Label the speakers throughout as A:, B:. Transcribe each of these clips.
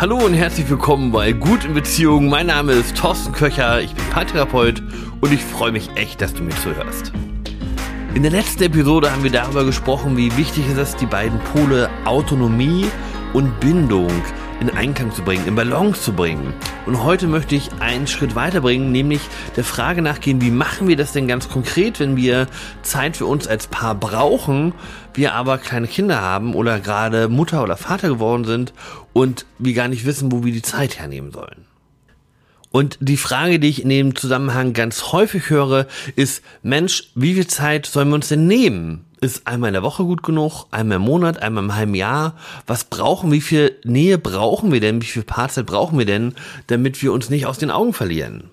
A: Hallo und herzlich willkommen bei Gut in Beziehung. Mein Name ist Thorsten Köcher, ich bin Paartherapeut und ich freue mich echt, dass du mir zuhörst. In der letzten Episode haben wir darüber gesprochen, wie wichtig es ist, die beiden Pole Autonomie und Bindung in Einklang zu bringen, in Balance zu bringen. Und heute möchte ich einen Schritt weiterbringen, nämlich der Frage nachgehen, wie machen wir das denn ganz konkret, wenn wir Zeit für uns als Paar brauchen, wir aber kleine Kinder haben oder gerade Mutter oder Vater geworden sind und wir gar nicht wissen, wo wir die Zeit hernehmen sollen. Und die Frage, die ich in dem Zusammenhang ganz häufig höre, ist, Mensch, wie viel Zeit sollen wir uns denn nehmen? Ist einmal in der Woche gut genug? Einmal im Monat? Einmal im halben Jahr? Was brauchen, wie viel Nähe brauchen wir denn? Wie viel Paarzeit brauchen wir denn, damit wir uns nicht aus den Augen verlieren?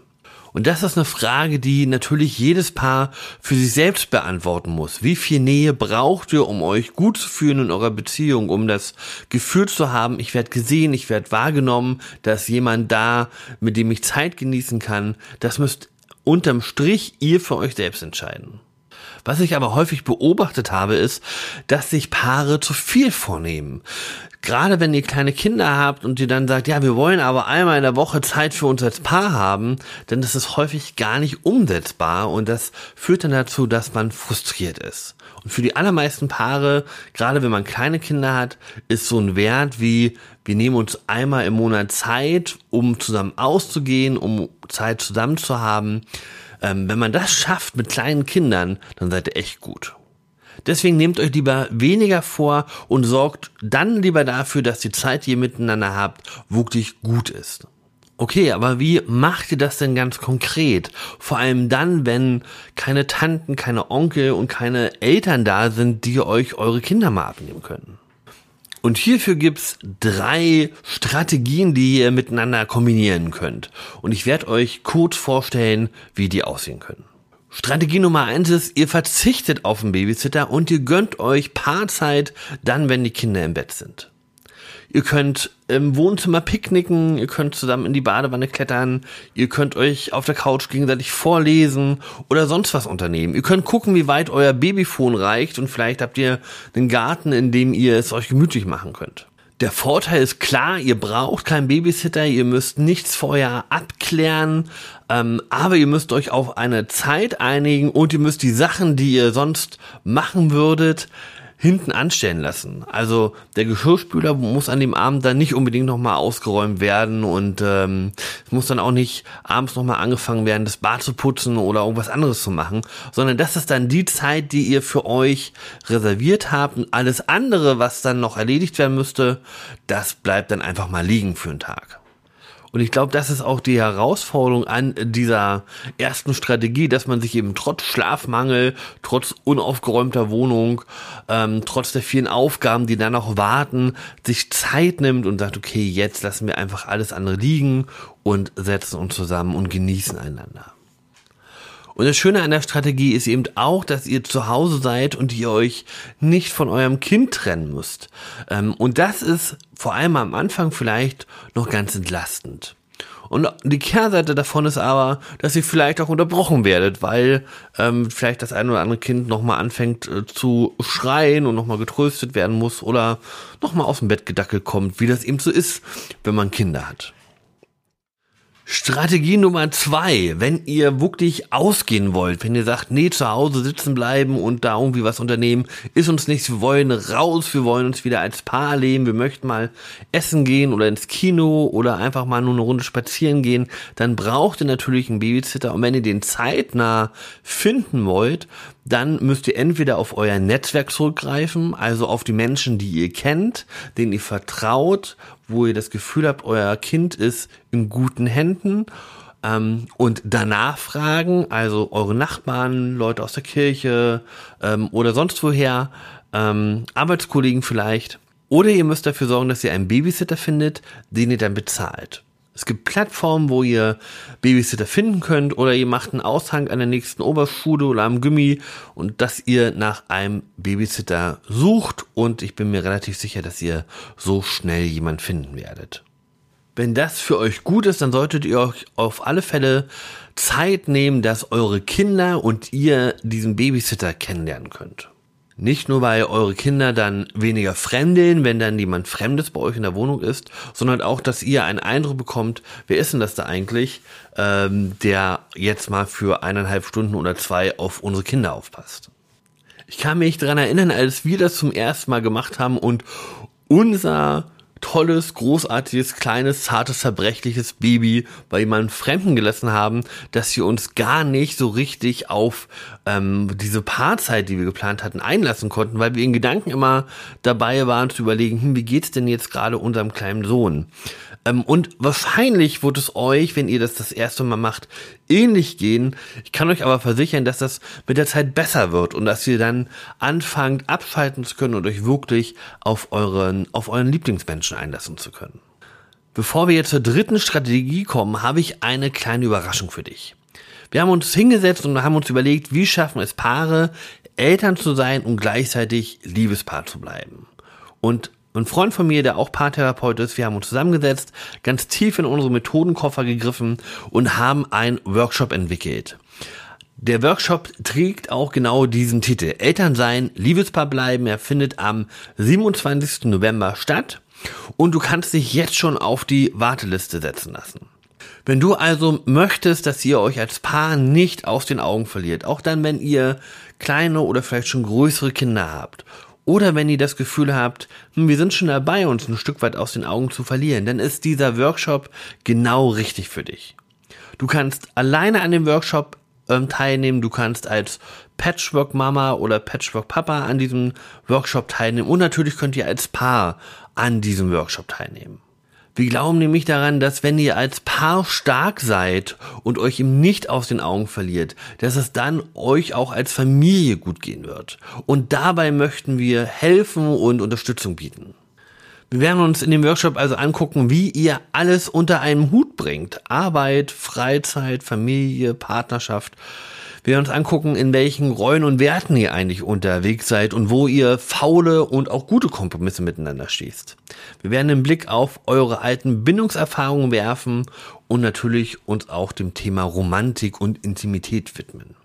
A: Und das ist eine Frage, die natürlich jedes Paar für sich selbst beantworten muss. Wie viel Nähe braucht ihr, um euch gut zu fühlen in eurer Beziehung, um das Gefühl zu haben, ich werde gesehen, ich werde wahrgenommen, dass jemand da, mit dem ich Zeit genießen kann. Das müsst unterm Strich ihr für euch selbst entscheiden. Was ich aber häufig beobachtet habe, ist, dass sich Paare zu viel vornehmen. Gerade wenn ihr kleine Kinder habt und ihr dann sagt, ja, wir wollen aber einmal in der Woche Zeit für uns als Paar haben, dann ist es häufig gar nicht umsetzbar und das führt dann dazu, dass man frustriert ist. Und für die allermeisten Paare, gerade wenn man kleine Kinder hat, ist so ein Wert wie, wir nehmen uns einmal im Monat Zeit, um zusammen auszugehen, um Zeit zusammen zu haben, ähm, wenn man das schafft mit kleinen Kindern, dann seid ihr echt gut. Deswegen nehmt euch lieber weniger vor und sorgt dann lieber dafür, dass die Zeit, die ihr miteinander habt, wirklich gut ist. Okay, aber wie macht ihr das denn ganz konkret? Vor allem dann, wenn keine Tanten, keine Onkel und keine Eltern da sind, die euch eure Kinder mal abnehmen können. Und hierfür gibt's drei Strategien, die ihr miteinander kombinieren könnt. Und ich werde euch kurz vorstellen, wie die aussehen können. Strategie Nummer eins ist, ihr verzichtet auf den Babysitter und ihr gönnt euch Paarzeit dann, wenn die Kinder im Bett sind. Ihr könnt im Wohnzimmer picknicken, ihr könnt zusammen in die Badewanne klettern, ihr könnt euch auf der Couch gegenseitig vorlesen oder sonst was unternehmen. Ihr könnt gucken, wie weit euer Babyfon reicht und vielleicht habt ihr einen Garten, in dem ihr es euch gemütlich machen könnt. Der Vorteil ist klar, ihr braucht keinen Babysitter, ihr müsst nichts vorher abklären, ähm, aber ihr müsst euch auf eine Zeit einigen und ihr müsst die Sachen, die ihr sonst machen würdet, hinten anstellen lassen. Also der Geschirrspüler muss an dem Abend dann nicht unbedingt nochmal ausgeräumt werden und ähm, es muss dann auch nicht abends nochmal angefangen werden, das Bad zu putzen oder irgendwas anderes zu machen, sondern das ist dann die Zeit, die ihr für euch reserviert habt und alles andere, was dann noch erledigt werden müsste, das bleibt dann einfach mal liegen für einen Tag. Und ich glaube, das ist auch die Herausforderung an dieser ersten Strategie, dass man sich eben trotz Schlafmangel, trotz unaufgeräumter Wohnung, ähm, trotz der vielen Aufgaben, die da noch warten, sich Zeit nimmt und sagt, okay, jetzt lassen wir einfach alles andere liegen und setzen uns zusammen und genießen einander. Und das Schöne an der Strategie ist eben auch, dass ihr zu Hause seid und ihr euch nicht von eurem Kind trennen müsst. Ähm, und das ist vor allem am Anfang vielleicht noch ganz entlastend. Und die Kehrseite davon ist aber, dass ihr vielleicht auch unterbrochen werdet, weil ähm, vielleicht das ein oder andere Kind nochmal anfängt äh, zu schreien und nochmal getröstet werden muss oder nochmal aus dem Bett gedackelt kommt, wie das eben so ist, wenn man Kinder hat. Strategie Nummer zwei, wenn ihr wirklich ausgehen wollt, wenn ihr sagt, nee, zu Hause sitzen bleiben und da irgendwie was unternehmen, ist uns nichts, wir wollen raus, wir wollen uns wieder als Paar leben, wir möchten mal essen gehen oder ins Kino oder einfach mal nur eine Runde spazieren gehen, dann braucht ihr natürlich einen Babysitter. Und wenn ihr den zeitnah finden wollt, dann müsst ihr entweder auf euer Netzwerk zurückgreifen, also auf die Menschen, die ihr kennt, denen ihr vertraut, wo ihr das Gefühl habt, euer Kind ist in guten Händen ähm, und danach fragen, also eure Nachbarn, Leute aus der Kirche ähm, oder sonst woher, ähm, Arbeitskollegen vielleicht. Oder ihr müsst dafür sorgen, dass ihr einen Babysitter findet, den ihr dann bezahlt. Es gibt Plattformen, wo ihr Babysitter finden könnt oder ihr macht einen Aushang an der nächsten Oberschule oder am Gummi und dass ihr nach einem Babysitter sucht und ich bin mir relativ sicher, dass ihr so schnell jemand finden werdet. Wenn das für euch gut ist, dann solltet ihr euch auf alle Fälle Zeit nehmen, dass eure Kinder und ihr diesen Babysitter kennenlernen könnt. Nicht nur, weil eure Kinder dann weniger fremdeln, wenn dann jemand Fremdes bei euch in der Wohnung ist, sondern auch, dass ihr einen Eindruck bekommt, wer ist denn das da eigentlich, ähm, der jetzt mal für eineinhalb Stunden oder zwei auf unsere Kinder aufpasst. Ich kann mich daran erinnern, als wir das zum ersten Mal gemacht haben und unser tolles, großartiges, kleines, zartes, zerbrechliches Baby bei jemandem Fremden gelassen haben, dass wir uns gar nicht so richtig auf ähm, diese Paarzeit, die wir geplant hatten, einlassen konnten, weil wir in Gedanken immer dabei waren zu überlegen, hm, wie geht's denn jetzt gerade unserem kleinen Sohn? Ähm, und wahrscheinlich wird es euch, wenn ihr das das erste Mal macht, ähnlich gehen. Ich kann euch aber versichern, dass das mit der Zeit besser wird und dass ihr dann anfangt abschalten zu können und euch wirklich auf euren, auf euren Lieblingsmenschen einlassen zu können. Bevor wir jetzt zur dritten Strategie kommen, habe ich eine kleine Überraschung für dich. Wir haben uns hingesetzt und haben uns überlegt, wie schaffen es Paare, Eltern zu sein und gleichzeitig Liebespaar zu bleiben. Und ein Freund von mir, der auch Paartherapeut ist, wir haben uns zusammengesetzt, ganz tief in unsere Methodenkoffer gegriffen und haben einen Workshop entwickelt. Der Workshop trägt auch genau diesen Titel. Eltern sein, Liebespaar bleiben. Er findet am 27. November statt und du kannst dich jetzt schon auf die Warteliste setzen lassen. Wenn du also möchtest, dass ihr euch als Paar nicht aus den Augen verliert, auch dann, wenn ihr kleine oder vielleicht schon größere Kinder habt oder wenn ihr das Gefühl habt, hm, wir sind schon dabei, uns ein Stück weit aus den Augen zu verlieren, dann ist dieser Workshop genau richtig für dich. Du kannst alleine an dem Workshop ähm, teilnehmen, du kannst als Patchwork Mama oder Patchwork Papa an diesem Workshop teilnehmen und natürlich könnt ihr als Paar an diesem Workshop teilnehmen. Wir glauben nämlich daran, dass wenn ihr als Paar stark seid und euch eben nicht aus den Augen verliert, dass es dann euch auch als Familie gut gehen wird. Und dabei möchten wir helfen und Unterstützung bieten. Wir werden uns in dem Workshop also angucken, wie ihr alles unter einem Hut bringt. Arbeit, Freizeit, Familie, Partnerschaft wir uns angucken, in welchen Rollen und Werten ihr eigentlich unterwegs seid und wo ihr faule und auch gute Kompromisse miteinander schließt. Wir werden einen Blick auf eure alten Bindungserfahrungen werfen und natürlich uns auch dem Thema Romantik und Intimität widmen.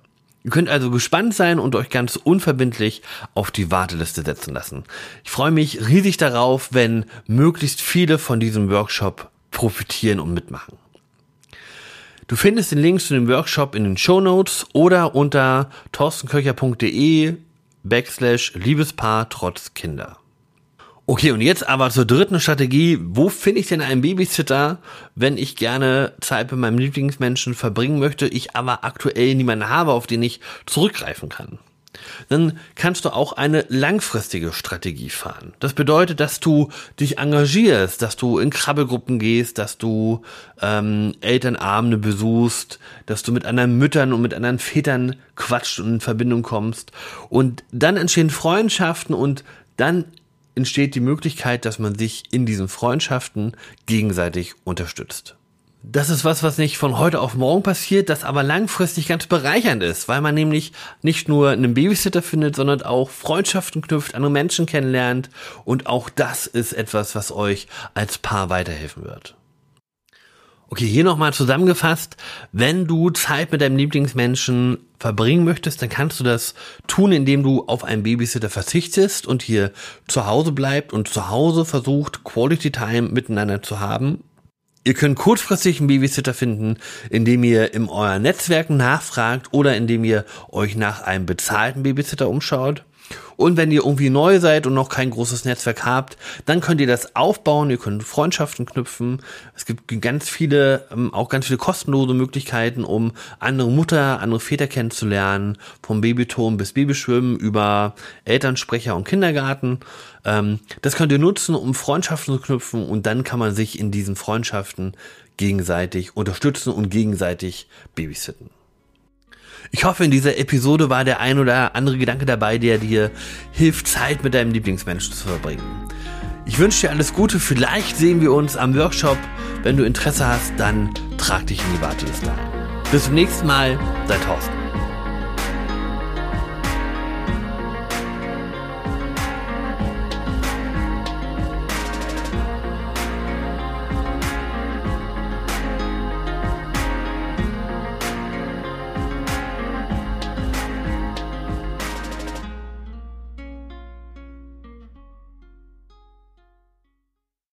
A: Ihr könnt also gespannt sein und euch ganz unverbindlich auf die Warteliste setzen lassen. Ich freue mich riesig darauf, wenn möglichst viele von diesem Workshop profitieren und mitmachen. Du findest den Link zu dem Workshop in den Show Notes oder unter torstenköcher.de backslash Liebespaar trotz Kinder. Okay, und jetzt aber zur dritten Strategie. Wo finde ich denn einen Babysitter, wenn ich gerne Zeit mit meinem Lieblingsmenschen verbringen möchte, ich aber aktuell niemanden habe, auf den ich zurückgreifen kann? dann kannst du auch eine langfristige Strategie fahren. Das bedeutet, dass du dich engagierst, dass du in Krabbelgruppen gehst, dass du ähm, Elternabende besuchst, dass du mit anderen Müttern und mit anderen Vätern quatscht und in Verbindung kommst. Und dann entstehen Freundschaften und dann entsteht die Möglichkeit, dass man sich in diesen Freundschaften gegenseitig unterstützt. Das ist was, was nicht von heute auf morgen passiert, das aber langfristig ganz bereichernd ist, weil man nämlich nicht nur einen Babysitter findet, sondern auch Freundschaften knüpft, andere Menschen kennenlernt und auch das ist etwas, was euch als Paar weiterhelfen wird. Okay, hier nochmal zusammengefasst. Wenn du Zeit mit deinem Lieblingsmenschen verbringen möchtest, dann kannst du das tun, indem du auf einen Babysitter verzichtest und hier zu Hause bleibt und zu Hause versucht, Quality Time miteinander zu haben Ihr könnt kurzfristig einen Babysitter finden, indem ihr in euren Netzwerken nachfragt oder indem ihr euch nach einem bezahlten Babysitter umschaut. Und wenn ihr irgendwie neu seid und noch kein großes Netzwerk habt, dann könnt ihr das aufbauen, ihr könnt Freundschaften knüpfen. Es gibt ganz viele, ähm, auch ganz viele kostenlose Möglichkeiten, um andere Mutter, andere Väter kennenzulernen, vom Babyturm bis Babyschwimmen über Elternsprecher und Kindergarten. Ähm, das könnt ihr nutzen, um Freundschaften zu knüpfen und dann kann man sich in diesen Freundschaften gegenseitig unterstützen und gegenseitig babysitten. Ich hoffe, in dieser Episode war der ein oder andere Gedanke dabei, der dir hilft, Zeit mit deinem Lieblingsmenschen zu verbringen. Ich wünsche dir alles Gute. Vielleicht sehen wir uns am Workshop. Wenn du Interesse hast, dann trag dich in die Warteliste ein. Bis zum nächsten Mal, dein Thorsten.